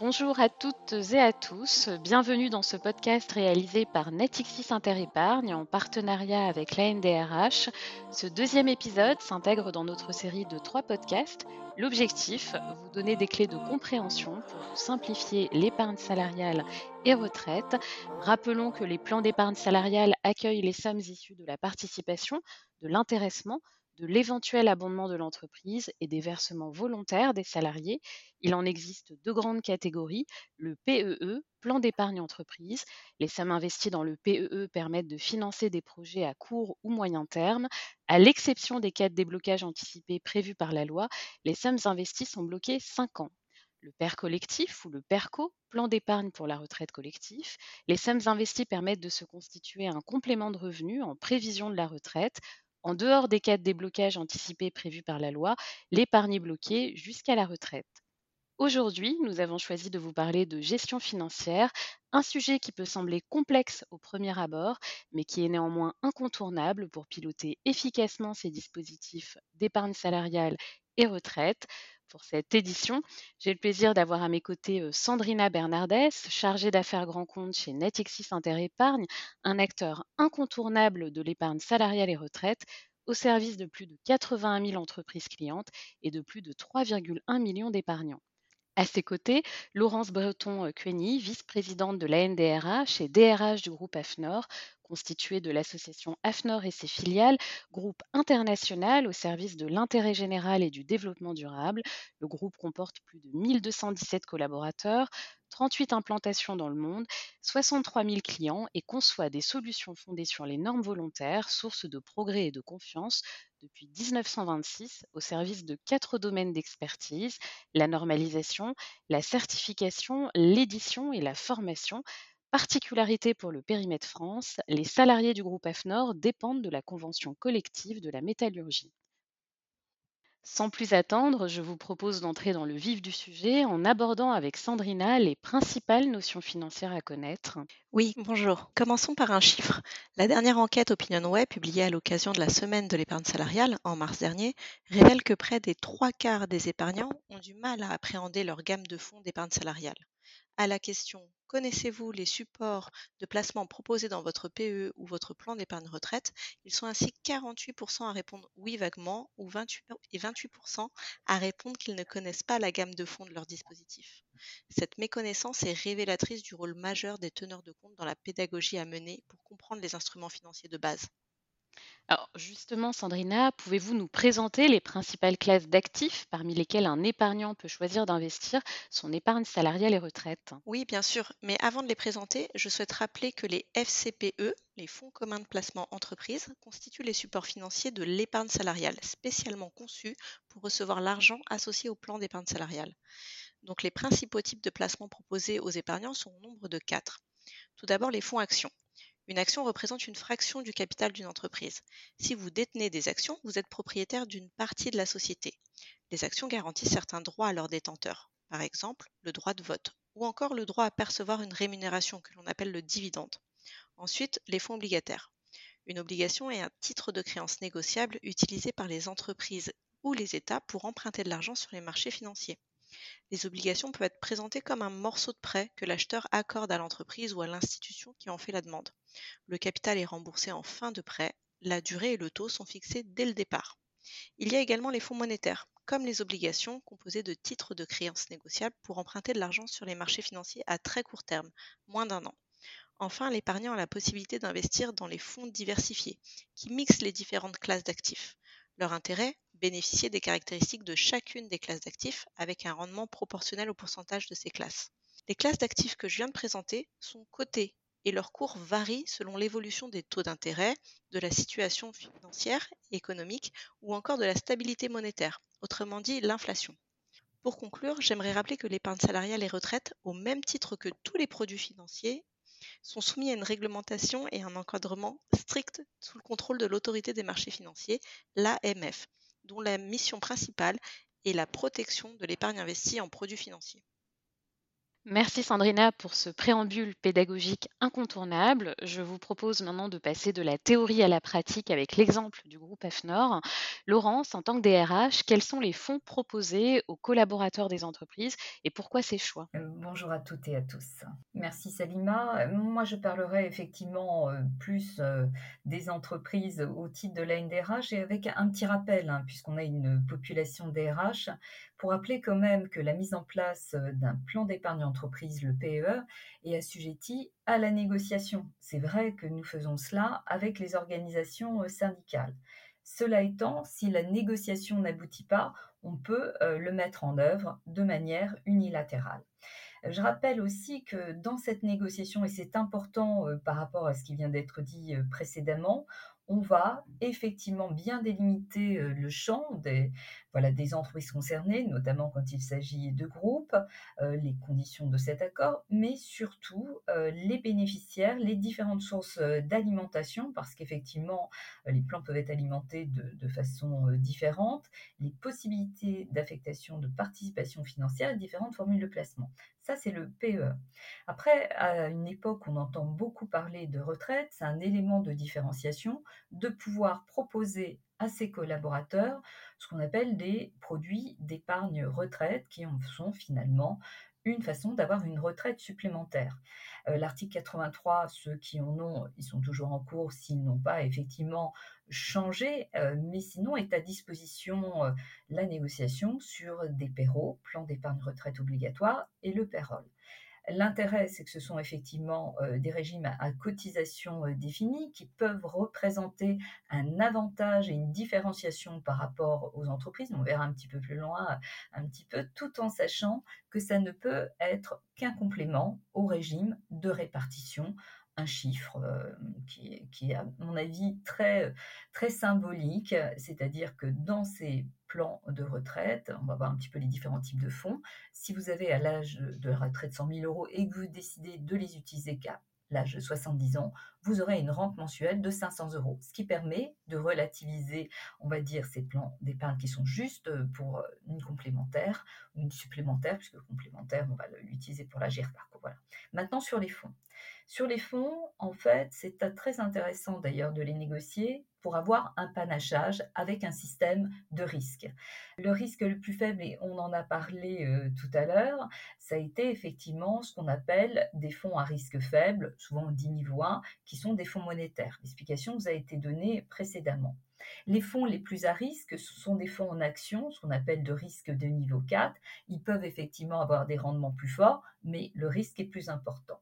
Bonjour à toutes et à tous, bienvenue dans ce podcast réalisé par Netixis Interépargne en partenariat avec l'ANDRH. Ce deuxième épisode s'intègre dans notre série de trois podcasts. L'objectif, vous donner des clés de compréhension pour simplifier l'épargne salariale et retraite. Rappelons que les plans d'épargne salariale accueillent les sommes issues de la participation, de l'intéressement, de l'éventuel abondement de l'entreprise et des versements volontaires des salariés. Il en existe deux grandes catégories, le PEE, e, plan d'épargne entreprise. Les sommes investies dans le PEE e permettent de financer des projets à court ou moyen terme. À l'exception des cas de déblocage anticipé prévus par la loi, les sommes investies sont bloquées 5 ans le PER collectif ou le PERCO, plan d'épargne pour la retraite collective. Les sommes investies permettent de se constituer un complément de revenus en prévision de la retraite en dehors des cas de déblocage anticipés prévus par la loi, l'épargne est bloquée jusqu'à la retraite. Aujourd'hui, nous avons choisi de vous parler de gestion financière, un sujet qui peut sembler complexe au premier abord, mais qui est néanmoins incontournable pour piloter efficacement ces dispositifs d'épargne salariale et retraite. Pour cette édition, j'ai le plaisir d'avoir à mes côtés euh, Sandrina Bernardes, chargée d'affaires grand compte chez Netexis Interépargne, un acteur incontournable de l'épargne salariale et retraite, au service de plus de 81 000 entreprises clientes et de plus de 3,1 millions d'épargnants. À ses côtés, Laurence Breton-Cueny, vice-présidente de l'ANDRH et DRH du groupe AFNOR, constitué de l'association AFNOR et ses filiales, groupe international au service de l'intérêt général et du développement durable. Le groupe comporte plus de 1217 collaborateurs, 38 implantations dans le monde, 63 000 clients et conçoit des solutions fondées sur les normes volontaires, source de progrès et de confiance depuis 1926 au service de quatre domaines d'expertise, la normalisation, la certification, l'édition et la formation, Particularité pour le périmètre France, les salariés du groupe AFNOR dépendent de la convention collective de la métallurgie. Sans plus attendre, je vous propose d'entrer dans le vif du sujet en abordant avec Sandrina les principales notions financières à connaître. Oui, bonjour. Commençons par un chiffre. La dernière enquête OpinionWay, publiée à l'occasion de la semaine de l'épargne salariale en mars dernier, révèle que près des trois quarts des épargnants ont du mal à appréhender leur gamme de fonds d'épargne salariale. À la question Connaissez-vous les supports de placement proposés dans votre PE ou votre plan d'épargne retraite? Ils sont ainsi 48% à répondre oui vaguement ou 28, et 28% à répondre qu'ils ne connaissent pas la gamme de fonds de leur dispositif. Cette méconnaissance est révélatrice du rôle majeur des teneurs de compte dans la pédagogie à mener pour comprendre les instruments financiers de base. Alors justement, Sandrina, pouvez-vous nous présenter les principales classes d'actifs parmi lesquelles un épargnant peut choisir d'investir son épargne salariale et retraite? Oui, bien sûr, mais avant de les présenter, je souhaite rappeler que les FCPE, les fonds communs de placement entreprise, constituent les supports financiers de l'épargne salariale, spécialement conçus pour recevoir l'argent associé au plan d'épargne salariale. Donc les principaux types de placements proposés aux épargnants sont au nombre de quatre. Tout d'abord les fonds actions. Une action représente une fraction du capital d'une entreprise. Si vous détenez des actions, vous êtes propriétaire d'une partie de la société. Les actions garantissent certains droits à leurs détenteurs, par exemple le droit de vote, ou encore le droit à percevoir une rémunération que l'on appelle le dividende. Ensuite, les fonds obligataires. Une obligation est un titre de créance négociable utilisé par les entreprises ou les États pour emprunter de l'argent sur les marchés financiers. Les obligations peuvent être présentées comme un morceau de prêt que l'acheteur accorde à l'entreprise ou à l'institution qui en fait la demande. Le capital est remboursé en fin de prêt, la durée et le taux sont fixés dès le départ. Il y a également les fonds monétaires, comme les obligations composées de titres de créances négociables pour emprunter de l'argent sur les marchés financiers à très court terme, moins d'un an. Enfin, l'épargnant a la possibilité d'investir dans les fonds diversifiés, qui mixent les différentes classes d'actifs. Leur intérêt Bénéficier des caractéristiques de chacune des classes d'actifs avec un rendement proportionnel au pourcentage de ces classes. Les classes d'actifs que je viens de présenter sont cotées et leur cours varie selon l'évolution des taux d'intérêt, de la situation financière, économique ou encore de la stabilité monétaire, autrement dit l'inflation. Pour conclure, j'aimerais rappeler que l'épargne salariale et retraite, au même titre que tous les produits financiers, sont soumis à une réglementation et un encadrement strict sous le contrôle de l'autorité des marchés financiers, l'AMF, dont la mission principale est la protection de l'épargne investie en produits financiers. Merci Sandrina pour ce préambule pédagogique incontournable. Je vous propose maintenant de passer de la théorie à la pratique avec l'exemple du groupe FNOR. Laurence, en tant que DRH, quels sont les fonds proposés aux collaborateurs des entreprises et pourquoi ces choix? Euh, Bonjour à toutes et à tous. Merci Salima. Moi, je parlerai effectivement euh, plus euh, des entreprises au titre de la NDRH et avec un petit rappel, hein, puisqu'on a une population DRH pour rappeler quand même que la mise en place euh, d'un plan d'épargne entreprise, le PEE, est assujettie à la négociation. C'est vrai que nous faisons cela avec les organisations euh, syndicales. Cela étant, si la négociation n'aboutit pas, on peut euh, le mettre en œuvre de manière unilatérale. Je rappelle aussi que dans cette négociation, et c'est important par rapport à ce qui vient d'être dit précédemment, on va effectivement bien délimiter euh, le champ des, entreprises concernées, notamment quand il s'agit de groupes, euh, les conditions de cet accord, mais surtout euh, les bénéficiaires, les différentes sources d'alimentation, parce qu'effectivement, les plans peuvent être alimentés de, de façon différente, les possibilités d'affectation de participation financière et différentes formules de placement. Ça, c'est le PE. Après, à une époque, on entend beaucoup parler de retraite, c'est un élément de différenciation, de pouvoir proposer à ses collaborateurs ce qu'on appelle des produits d'épargne retraite qui sont finalement une façon d'avoir une retraite supplémentaire. Euh, l'article 83, ceux qui en ont, ils sont toujours en cours s'ils n'ont pas effectivement changé, euh, mais sinon est à disposition euh, la négociation sur des PERO, plan d'épargne retraite obligatoire, et le PEROL. L'intérêt, c'est que ce sont effectivement euh, des régimes à, cotisation euh, définie qui peuvent représenter un avantage et une différenciation par rapport aux entreprises. On verra un petit peu plus loin, un petit peu, tout en sachant que ça ne peut être qu'un complément au régime de répartition un chiffre euh, qui, qui, est, à mon avis, très, très symbolique, c'est-à-dire que dans ces plans de retraite, on va voir un petit peu les différents types de fonds, si vous avez à l'âge de retraite 100 000 euros et que vous décidez de les utiliser qu'à l'âge de 70 ans, vous aurez une rente mensuelle de 500 euros, ce qui permet de relativiser, on va dire, ces plans d'épargne qui sont juste pour une complémentaire ou une supplémentaire, puisque complémentaire, on va l'utiliser pour la GERPAR. Maintenant, sur les fonds. Sur les fonds, en fait, c'est très intéressant d'ailleurs de les négocier pour avoir un panachage avec un système de risque. Le risque le plus faible, et on en a parlé euh, tout à l'heure, ça a été effectivement ce qu'on appelle des fonds à risque faible, souvent dit niveau 1, qui sont des fonds monétaires. L'explication vous a été donnée précédemment. Les fonds les plus à risque, ce sont des fonds en action, ce qu'on appelle de risque de niveau 4. Ils peuvent effectivement avoir des rendements plus forts, mais le risque est plus important.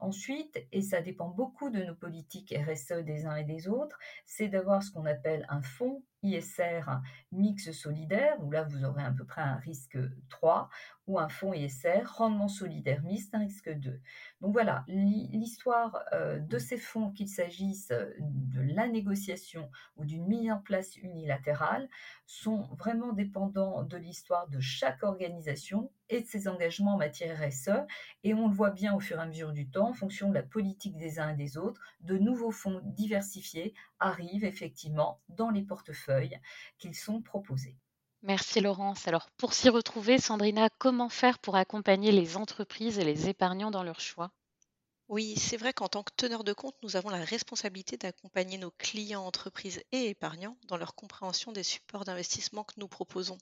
Ensuite, et ça dépend beaucoup de nos politiques RSE des uns et des autres, c'est d'avoir ce qu'on appelle un fonds ISR mix solidaire, où là vous aurez à peu près un risque 3, ou un fonds ISR rendement solidaire mixte, un risque 2. Donc voilà, l'histoire euh, de ces fonds, qu'il s'agisse de la négociation ou d'une mise en place unilatérale, sont vraiment dépendants de l'histoire de chaque organisation et de ses engagements en matière RSE. Et on le voit bien au fur et à mesure du temps, en fonction de la politique des uns et des autres, de nouveaux fonds diversifiés arrivent effectivement dans les portefeuilles qu'ils sont proposés. Merci Laurence. Alors pour s'y retrouver, Sandrina, comment faire pour accompagner les entreprises et les épargnants dans leurs choix? Oui, c'est vrai qu'en tant que teneur de compte, nous avons la responsabilité d'accompagner nos clients, entreprises et épargnants dans leur compréhension des supports d'investissement que nous proposons.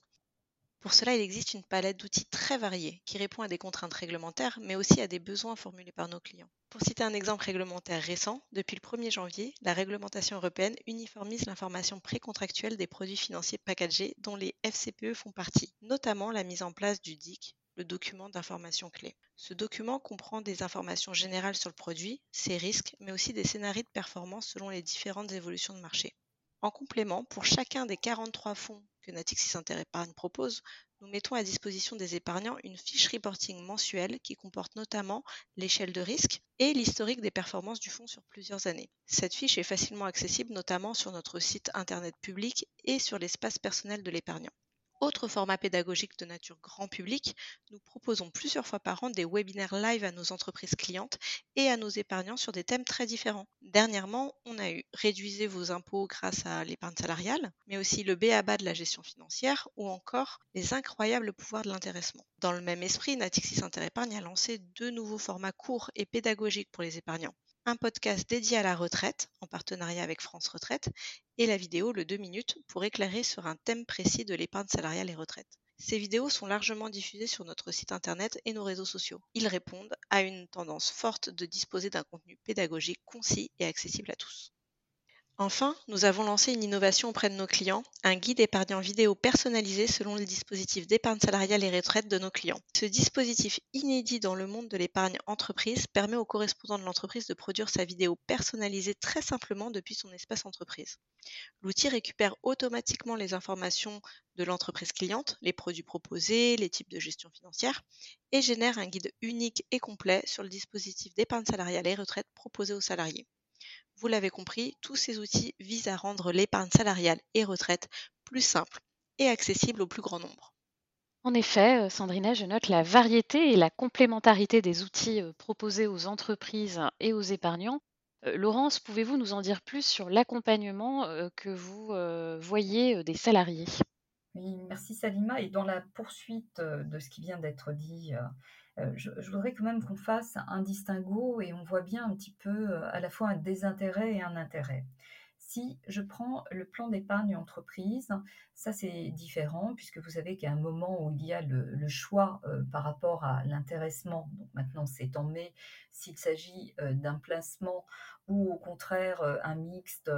Pour cela, il existe une palette d'outils très variés qui répond à des contraintes réglementaires, mais aussi à des besoins formulés par nos clients. Pour citer un exemple réglementaire récent, depuis le 1er janvier, la réglementation européenne uniformise l'information précontractuelle des produits financiers packagés dont les FCPE font partie, notamment la mise en place du DIC, le document d'information clé. Ce document comprend des informations générales sur le produit, ses risques, mais aussi des scénarios de performance selon les différentes évolutions de marché. En complément, pour chacun des 43 fonds que Natixis Interépargne propose, nous mettons à disposition des épargnants une fiche reporting mensuelle qui comporte notamment l'échelle de risque et l'historique des performances du fonds sur plusieurs années. Cette fiche est facilement accessible notamment sur notre site internet public et sur l'espace personnel de l'épargnant. Autre format pédagogique de nature grand public, nous proposons plusieurs fois par an des webinaires live à nos entreprises clientes et à nos épargnants sur des thèmes très différents. Dernièrement, on a eu Réduisez vos impôts grâce à l'épargne salariale, mais aussi le BABA de la gestion financière ou encore les incroyables pouvoirs de l'intéressement. Dans le même esprit, Natixis Interépargne a lancé deux nouveaux formats courts et pédagogiques pour les épargnants un podcast dédié à la retraite en partenariat avec France Retraite et la vidéo Le 2 minutes pour éclairer sur un thème précis de l'épargne salariale et retraite. Ces vidéos sont largement diffusées sur notre site internet et nos réseaux sociaux. Ils répondent à une tendance forte de disposer d'un contenu pédagogique concis et accessible à tous. Enfin, nous avons lancé une innovation auprès de nos clients, un guide épargnant vidéo personnalisé selon le dispositif d'épargne salariale et retraite de nos clients. Ce dispositif inédit dans le monde de l'épargne entreprise permet au correspondant de l'entreprise de produire sa vidéo personnalisée très simplement depuis son espace entreprise. L'outil récupère automatiquement les informations de l'entreprise cliente, les produits proposés, les types de gestion financière, et génère un guide unique et complet sur le dispositif d'épargne salariale et retraite proposé aux salariés. Vous l'avez compris, tous ces outils visent à rendre l'épargne salariale et retraite plus simple et accessible au plus grand nombre. En effet, euh, Sandrina, je note la variété et la complémentarité des outils euh, proposés aux entreprises et aux épargnants. Euh, Laurence, pouvez-vous nous en dire plus sur l'accompagnement que vous voyez des salariés? Oui, merci Salima. Et dans la poursuite de ce qui vient d'être dit euh, je, voudrais quand même qu'on fasse un distinguo et on voit bien un petit peu euh, à la fois un désintérêt et un intérêt. Si je prends le plan d'épargne entreprise, ça c'est différent puisque vous savez qu'à un moment où il y a le, choix euh, par rapport à l'intéressement, donc maintenant c'est en mai, s'il s'agit d'un placement ou au contraire un mixte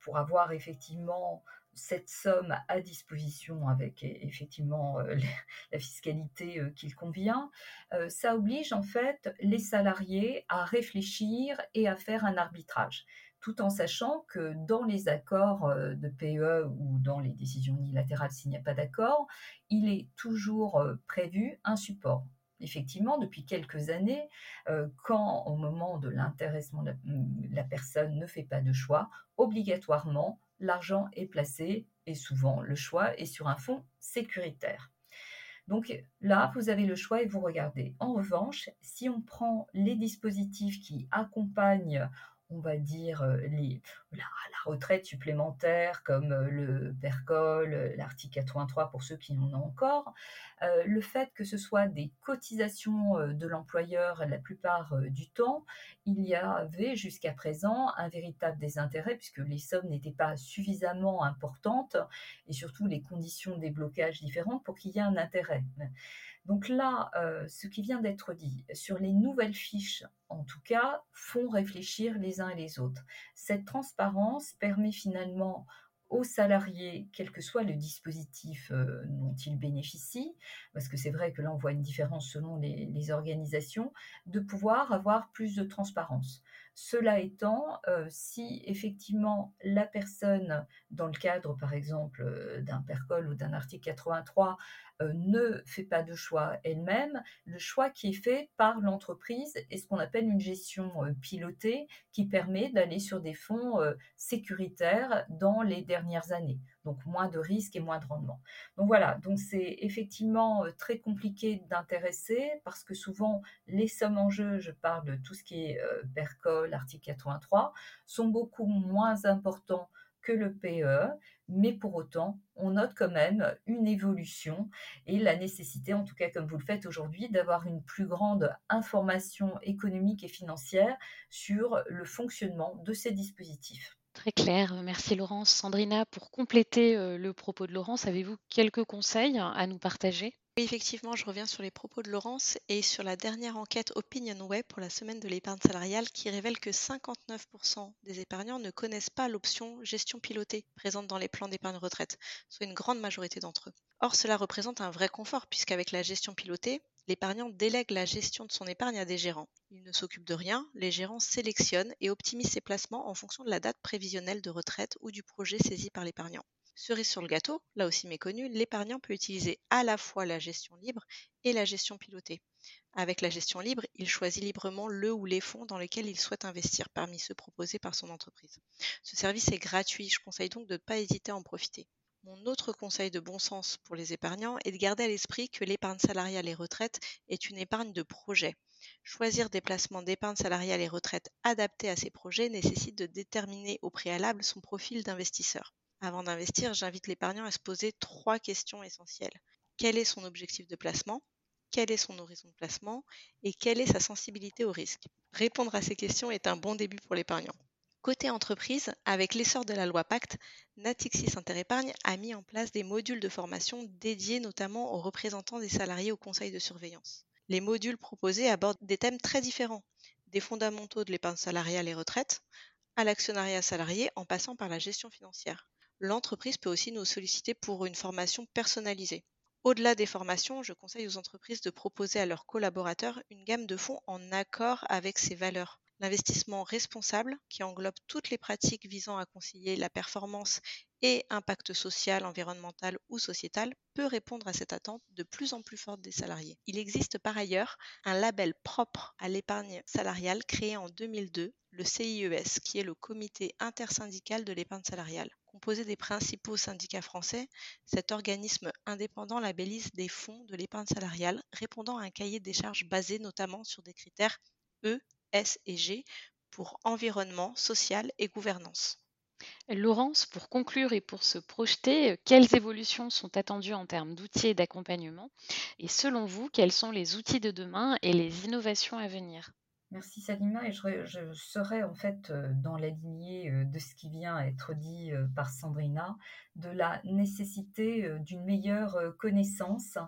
pour avoir effectivement cette somme à disposition avec effectivement euh, la fiscalité euh, qu'il convient, euh, ça oblige en fait les salariés à réfléchir et à faire un arbitrage tout en sachant que dans les accords de PE ou dans les décisions unilatérales, s'il n'y a pas d'accord, il est toujours prévu un support. Effectivement, depuis quelques années, quand au moment de l'intéressement, la personne ne fait pas de choix, obligatoirement, l'argent est placé et souvent le choix est sur un fonds sécuritaire. Donc là, vous avez le choix et vous regardez. En revanche, si on prend les dispositifs qui accompagnent on va dire, euh, la, retraite supplémentaire comme euh, le PERCOL, euh, l'article 83 pour ceux qui en ont encore, le fait que ce soit des cotisations de l'employeur la plupart du temps, il y avait jusqu'à présent un véritable désintérêt puisque les sommes n'étaient pas suffisamment importantes et surtout les conditions des blocages différentes pour qu'il y ait un intérêt. Donc là, euh, ce qui vient d'être dit sur les nouvelles fiches, en tout cas, font réfléchir les uns et les autres. Cette transparence permet finalement aux salariés, quel que soit le dispositif euh, dont ils bénéficient, parce que c'est vrai que là on voit une différence selon les, organisations, de pouvoir avoir plus de transparence. Cela étant, euh, si effectivement la personne, dans le cadre par exemple d'un PERCOL ou d'un article 83, euh, ne fait pas de choix elle-même. Le choix qui est fait par l'entreprise est ce qu'on appelle une gestion euh, pilotée qui permet d'aller sur des fonds euh, sécuritaires dans les dernières années. Donc moins de risques et moins de rendement. Donc voilà, donc c'est effectivement très compliqué d'intéresser parce que souvent les sommes en jeu, je parle de tout ce qui est PERCOL, article 83, sont beaucoup moins importants que le PE, mais pour autant, on note quand même une évolution et la nécessité, en tout cas comme vous le faites aujourd'hui, d'avoir une plus grande information économique et financière sur le fonctionnement de ces dispositifs. Très clair, merci Laurence. Sandrina, pour compléter euh, le propos de Laurence, avez-vous quelques conseils à nous partager? Oui, effectivement, je reviens sur les propos de Laurence et sur la dernière enquête Opinion Web pour la semaine de l'épargne salariale qui révèle que 59% des épargnants ne connaissent pas l'option gestion pilotée présente dans les plans d'épargne retraite, soit une grande majorité d'entre eux. Or, cela représente un vrai confort puisqu'avec la gestion pilotée, l'épargnant délègue la gestion de son épargne à des gérants. Il ne s'occupe de rien, les gérants sélectionnent et optimisent ses placements en fonction de la date prévisionnelle de retraite ou du projet saisi par l'épargnant. Cerise sur le gâteau, là aussi méconnu, l'épargnant peut utiliser à la fois la gestion libre et la gestion pilotée. Avec la gestion libre, il choisit librement le ou les fonds dans lesquels il souhaite investir parmi ceux proposés par son entreprise. Ce service est gratuit, je conseille donc de ne pas hésiter à en profiter. Mon autre conseil de bon sens pour les épargnants est de garder à l'esprit que l'épargne salariale et retraite est une épargne de projet. Choisir des placements d'épargne salariale et retraite adaptés à ces projets nécessite de déterminer au préalable son profil d'investisseur. Avant d'investir, j'invite l'épargnant à se poser trois questions essentielles. Quel est son objectif de placement? Quel est son horizon de placement? Et quelle est sa sensibilité au risque? Répondre à ces questions est un bon début pour l'épargnant. Côté entreprise, avec l'essor de la loi Pacte, Natixis Interépargne a mis en place des modules de formation dédiés notamment aux représentants des salariés au conseil de surveillance. Les modules proposés abordent des thèmes très différents, des fondamentaux de l'épargne salariale et retraite, à l'actionnariat salarié en passant par la gestion financière. L'entreprise peut aussi nous solliciter pour une formation personnalisée. Au-delà des formations, je conseille aux entreprises de proposer à leurs collaborateurs une gamme de fonds en accord avec ces valeurs. L'investissement responsable, qui englobe toutes les pratiques visant à concilier la performance et impact social, environnemental ou sociétal, peut répondre à cette attente de plus en plus forte des salariés. Il existe par ailleurs un label propre à l'épargne salariale créé en 2002, le CIES, qui est le comité intersyndical de l'épargne salariale. Composé des principaux syndicats français, cet organisme indépendant labellise des fonds de l'épargne salariale répondant à un cahier des charges basé notamment sur des critères E, S et G pour environnement, social et gouvernance. Laurence, pour conclure et pour se projeter, quelles évolutions sont attendues en termes d'outils et d'accompagnement? Et selon vous, quels sont les outils de demain et les innovations à venir? Merci Salima. Et je, serai en fait euh, dans la lignée euh, de ce qui vient à être dit euh, par Sandrina, de la nécessité d'une meilleure connaissance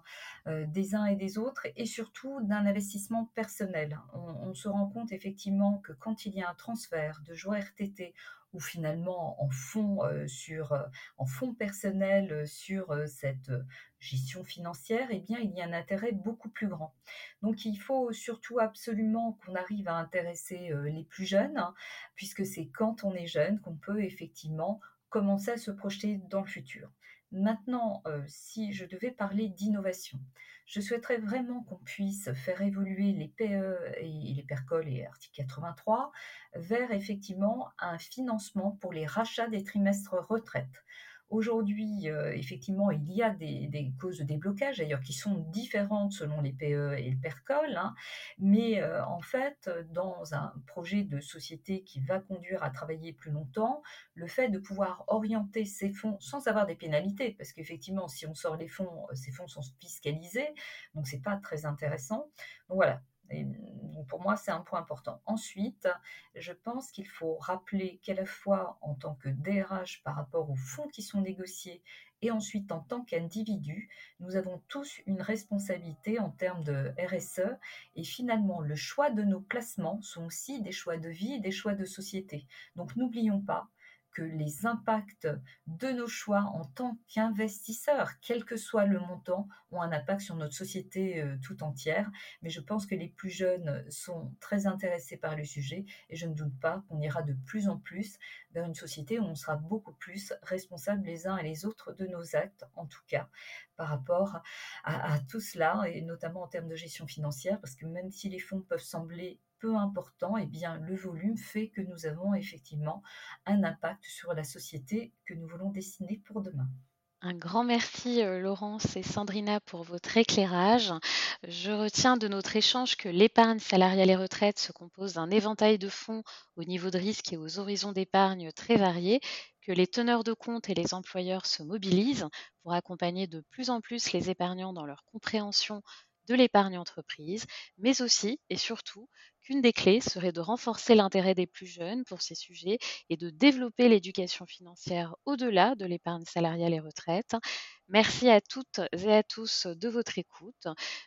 des uns et des autres et surtout d'un investissement personnel. On, se rend compte effectivement que quand il y a un transfert de joie RTT ou finalement en fonds sur en fonds personnels sur cette gestion financière, eh bien il y a un intérêt beaucoup plus grand. Donc il faut surtout absolument qu'on arrive à intéresser les plus jeunes, hein, puisque c'est quand on est jeune qu'on peut effectivement commencer à se projeter dans le futur. Maintenant, si je devais parler d'innovation, je souhaiterais vraiment qu'on puisse faire évoluer les PE et les PERCOL et article 83 vers effectivement un financement pour les rachats des trimestres retraite. Aujourd'hui, euh, effectivement, il y a des, causes de déblocage, d'ailleurs, qui sont différentes selon les PE et le PERCOL, hein. mais euh, en fait, dans un projet de société qui va conduire à travailler plus longtemps, le fait de pouvoir orienter ces fonds sans avoir des pénalités, parce qu'effectivement, si on sort les fonds, euh, ces fonds sont fiscalisés, donc c'est pas très intéressant. Voilà, pour moi, c'est un point important. Ensuite, je pense qu'il faut rappeler qu'à la fois en tant que DRH par rapport aux fonds qui sont négociés et ensuite en tant qu'individu, nous avons tous une responsabilité en termes de RSE et finalement le choix de nos placements sont aussi des choix de vie et des choix de société. Donc n'oublions pas que les impacts de nos choix en tant qu'investisseurs, quel que soit le montant, ont un impact sur notre société euh, tout entière. Mais je pense que les plus jeunes sont très intéressés par le sujet et je ne doute pas qu'on ira de plus en plus vers une société où on sera beaucoup plus responsables les uns et les autres de nos actes, en tout cas par rapport à, à tout cela, et notamment en termes de gestion financière, parce que même si les fonds peuvent sembler peu important, eh bien, le volume fait que nous avons effectivement un impact sur la société que nous voulons dessiner pour demain. Un grand merci euh, Laurence et Sandrina pour votre éclairage. Je retiens de notre échange que l'épargne salariale et retraite se compose d'un éventail de fonds au niveau de risque et aux horizons d'épargne très variés, que les teneurs de compte et les employeurs se mobilisent pour accompagner de plus en plus les épargnants dans leur compréhension de l'épargne entreprise, mais aussi et surtout qu'une des clés serait de renforcer l'intérêt des plus jeunes pour ces sujets et de développer l'éducation financière au-delà de l'épargne salariale et retraite. Merci à toutes et à tous de votre écoute.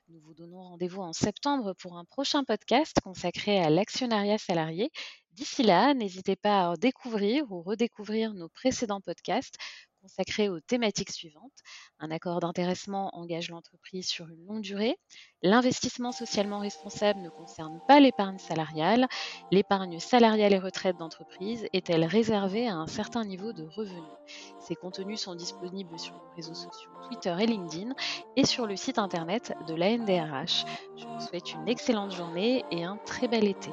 Nous vous donnons rendez-vous en septembre pour un prochain podcast consacré à l'actionnariat salarié. D'ici là, n'hésitez pas à découvrir ou redécouvrir nos précédents podcasts consacré aux thématiques suivantes. Un accord d'intéressement engage l'entreprise sur une longue durée. L'investissement socialement responsable ne concerne pas l'épargne salariale. L'épargne salariale et retraite d'entreprise est-elle réservée à un certain niveau de revenus? Ces contenus sont disponibles sur nos réseaux sociaux Twitter et LinkedIn et sur le site internet de l'ANDRH. Je vous souhaite une excellente journée et un très bel été.